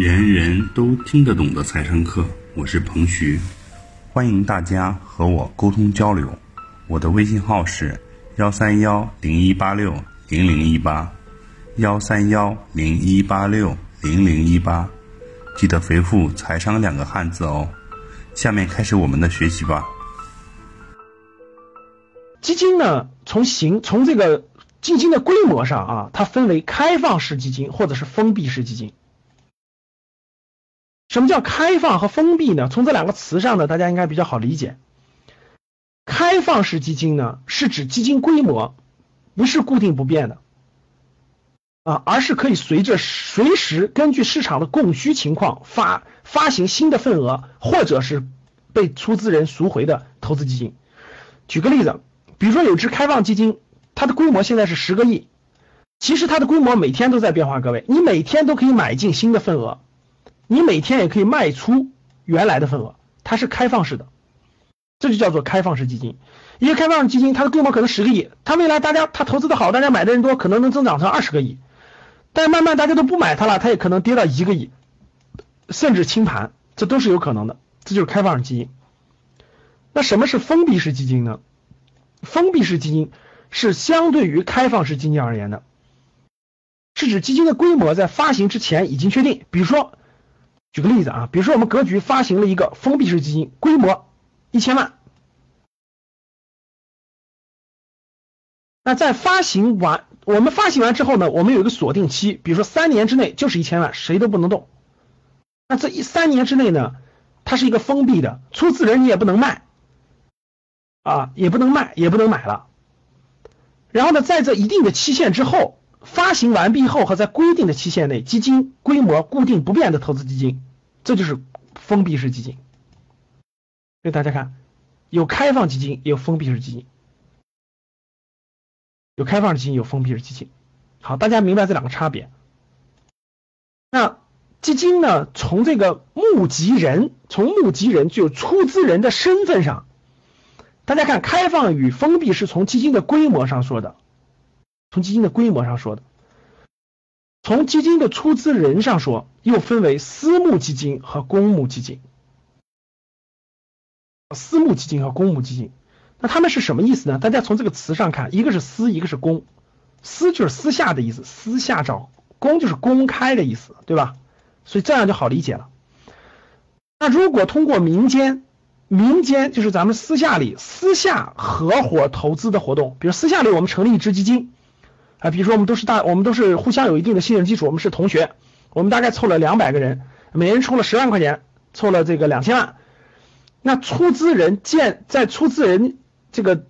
人人都听得懂的财商课，我是彭徐，欢迎大家和我沟通交流。我的微信号是幺三幺零一八六零零一八，幺三幺零一八六零零一八，记得回复“财商”两个汉字哦。下面开始我们的学习吧。基金呢，从形从这个基金的规模上啊，它分为开放式基金或者是封闭式基金。什么叫开放和封闭呢？从这两个词上呢，大家应该比较好理解。开放式基金呢，是指基金规模不是固定不变的啊，而是可以随着随时根据市场的供需情况发发行新的份额，或者是被出资人赎回的投资基金。举个例子，比如说有只开放基金，它的规模现在是十个亿，其实它的规模每天都在变化，各位，你每天都可以买进新的份额。你每天也可以卖出原来的份额，它是开放式的，这就叫做开放式基金。一个开放式基金，它的规模可能十个亿，它未来大家它投资的好，大家买的人多，可能能增长成二十个亿。但慢慢大家都不买它了，它也可能跌到一个亿，甚至清盘，这都是有可能的。这就是开放式基金。那什么是封闭式基金呢？封闭式基金是相对于开放式基金而言的，是指基金的规模在发行之前已经确定，比如说。举个例子啊，比如说我们格局发行了一个封闭式基金，规模一千万。那在发行完，我们发行完之后呢，我们有一个锁定期，比如说三年之内就是一千万，谁都不能动。那这一三年之内呢，它是一个封闭的，出资人你也不能卖，啊，也不能卖，也不能买了。然后呢，在这一定的期限之后。发行完毕后和在规定的期限内，基金规模固定不变的投资基金，这就是封闭式基金。所以大家看，有开放基金，也有封闭式基金。有开放基金，有封闭式基金。好，大家明白这两个差别。那基金呢？从这个募集人，从募集人就出资人的身份上，大家看，开放与封闭是从基金的规模上说的。从基金的规模上说的，从基金的出资人上说，又分为私募基金和公募基金。私募基金和公募基金，那他们是什么意思呢？大家从这个词上看，一个是私，一个是公。私就是私下的意思，私下找；公就是公开的意思，对吧？所以这样就好理解了。那如果通过民间，民间就是咱们私下里私下合伙投资的活动，比如私下里我们成立一支基金。啊，比如说我们都是大，我们都是互相有一定的信任基础，我们是同学，我们大概凑了两百个人，每人出了十万块钱，凑了这个两千万。那出资人建在出资人这个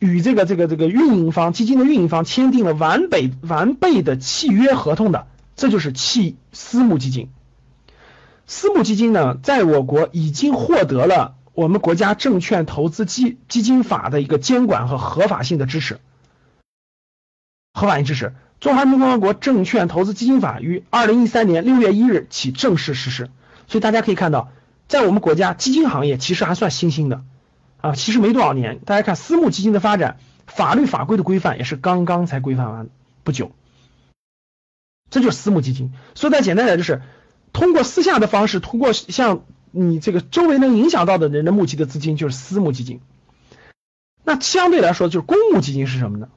与这个这个这个运营方基金的运营方签订了完备完备的契约合同的，这就是契私募基金。私募基金呢，在我国已经获得了我们国家证券投资基基金法的一个监管和合法性的支持。合法性支持，《中华人民共和国证券投资基金法》于二零一三年六月一日起正式实施。所以大家可以看到，在我们国家基金行业其实还算新兴的啊，其实没多少年。大家看私募基金的发展，法律法规的规范也是刚刚才规范完不久。这就是私募基金。所以再简单点，就是通过私下的方式，通过像你这个周围能影响到的人的募集的资金，就是私募基金。那相对来说，就是公募基金是什么呢？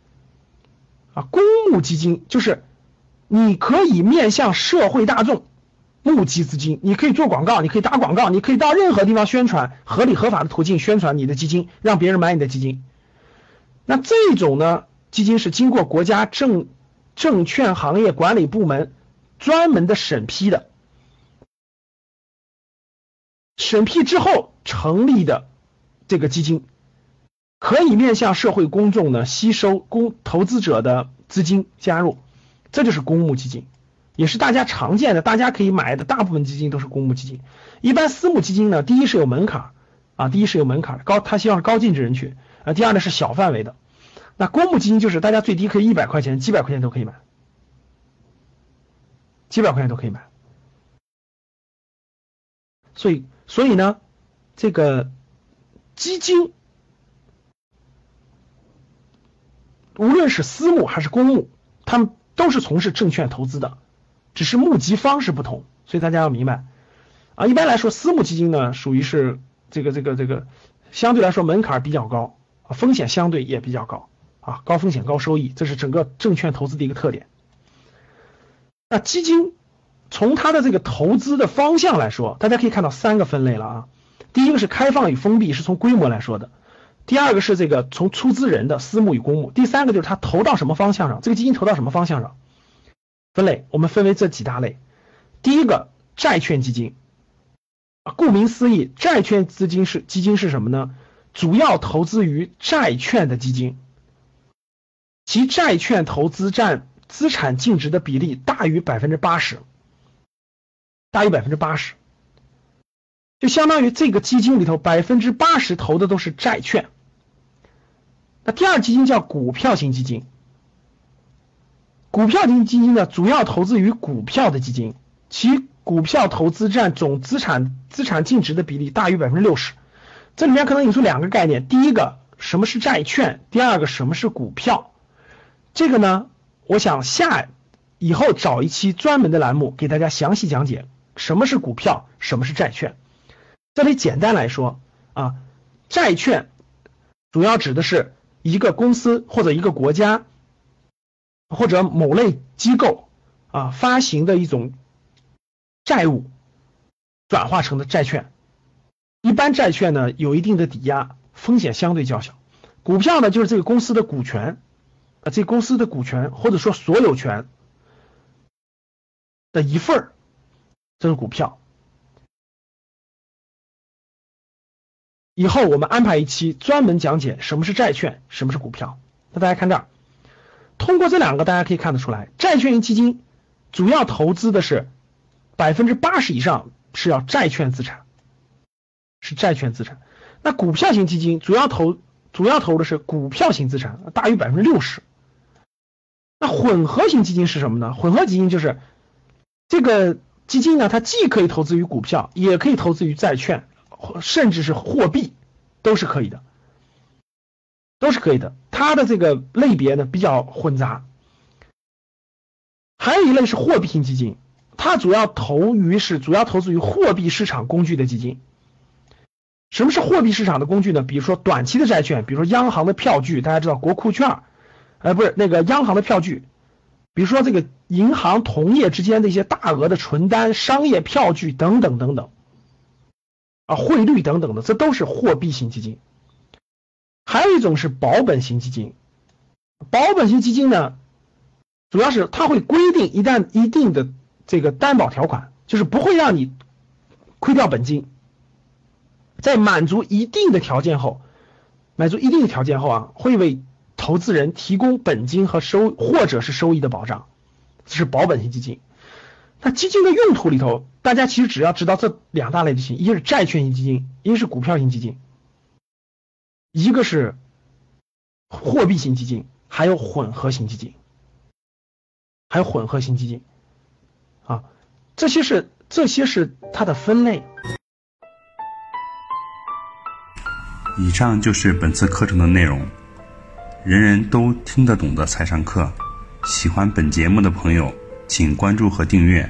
啊，公募基金就是你可以面向社会大众募集资金，你可以做广告，你可以打广告，你可以到任何地方宣传，合理合法的途径宣传你的基金，让别人买你的基金。那这种呢，基金是经过国家证证券行业管理部门专门的审批的，审批之后成立的这个基金。可以面向社会公众呢吸收公投资者的资金加入，这就是公募基金，也是大家常见的，大家可以买的大部分基金都是公募基金。一般私募基金呢，第一是有门槛啊，第一是有门槛高，他希望是高净值人群啊。第二呢是小范围的，那公募基金就是大家最低可以一百块钱，几百块钱都可以买，几百块钱都可以买。所以，所以呢，这个基金。无论是私募还是公募，他们都是从事证券投资的，只是募集方式不同，所以大家要明白啊。一般来说，私募基金呢属于是这个这个这个相对来说门槛比较高，风险相对也比较高啊，高风险高收益，这是整个证券投资的一个特点。那基金从它的这个投资的方向来说，大家可以看到三个分类了啊。第一个是开放与封闭，是从规模来说的；第二个是这个从出资人的私募与公募；第三个就是它投到什么方向上，这个基金投到什么方向上。分类我们分为这几大类。第一个债券基金，顾名思义，债券资金是基金是什么呢？主要投资于债券的基金，其债券投资占。资产净值的比例大于百分之八十，大于百分之八十，就相当于这个基金里头百分之八十投的都是债券。那第二基金叫股票型基金，股票型基金呢主要投资于股票的基金，其股票投资占总资产资产净值的比例大于百分之六十。这里面可能引出两个概念，第一个什么是债券，第二个什么是股票，这个呢？我想下以后找一期专门的栏目给大家详细讲解什么是股票，什么是债券。这里简单来说啊，债券主要指的是一个公司或者一个国家或者某类机构啊发行的一种债务转化成的债券。一般债券呢有一定的抵押，风险相对较小。股票呢就是这个公司的股权啊。这公司的股权或者说所有权的一份儿，这是股票。以后我们安排一期专门讲解什么是债券，什么是股票。那大家看这儿，通过这两个，大家可以看得出来，债券型基金主要投资的是百分之八十以上是要债券资产，是债券资产。那股票型基金主要投主要投的是股票型资产，大于百分之六十。那混合型基金是什么呢？混合基金就是这个基金呢，它既可以投资于股票，也可以投资于债券，甚至是货币，都是可以的，都是可以的。它的这个类别呢比较混杂。还有一类是货币型基金，它主要投于是主要投资于货币市场工具的基金。什么是货币市场的工具呢？比如说短期的债券，比如说央行的票据，大家知道国库券。呃，不是那个央行的票据，比如说这个银行同业之间的一些大额的存单、商业票据等等等等，啊，汇率等等的，这都是货币型基金。还有一种是保本型基金，保本型基金呢，主要是它会规定一旦一定的这个担保条款，就是不会让你亏掉本金，在满足一定的条件后，满足一定的条件后啊，会为投资人提供本金和收或者是收益的保障，这是保本型基金。那基金的用途里头，大家其实只要知道这两大类就行：一个是债券型基金，一个是股票型基金，一个是货币型基金，还有混合型基金，还有混合型基金。啊，这些是这些是它的分类。以上就是本次课程的内容。人人都听得懂的财商课，喜欢本节目的朋友，请关注和订阅。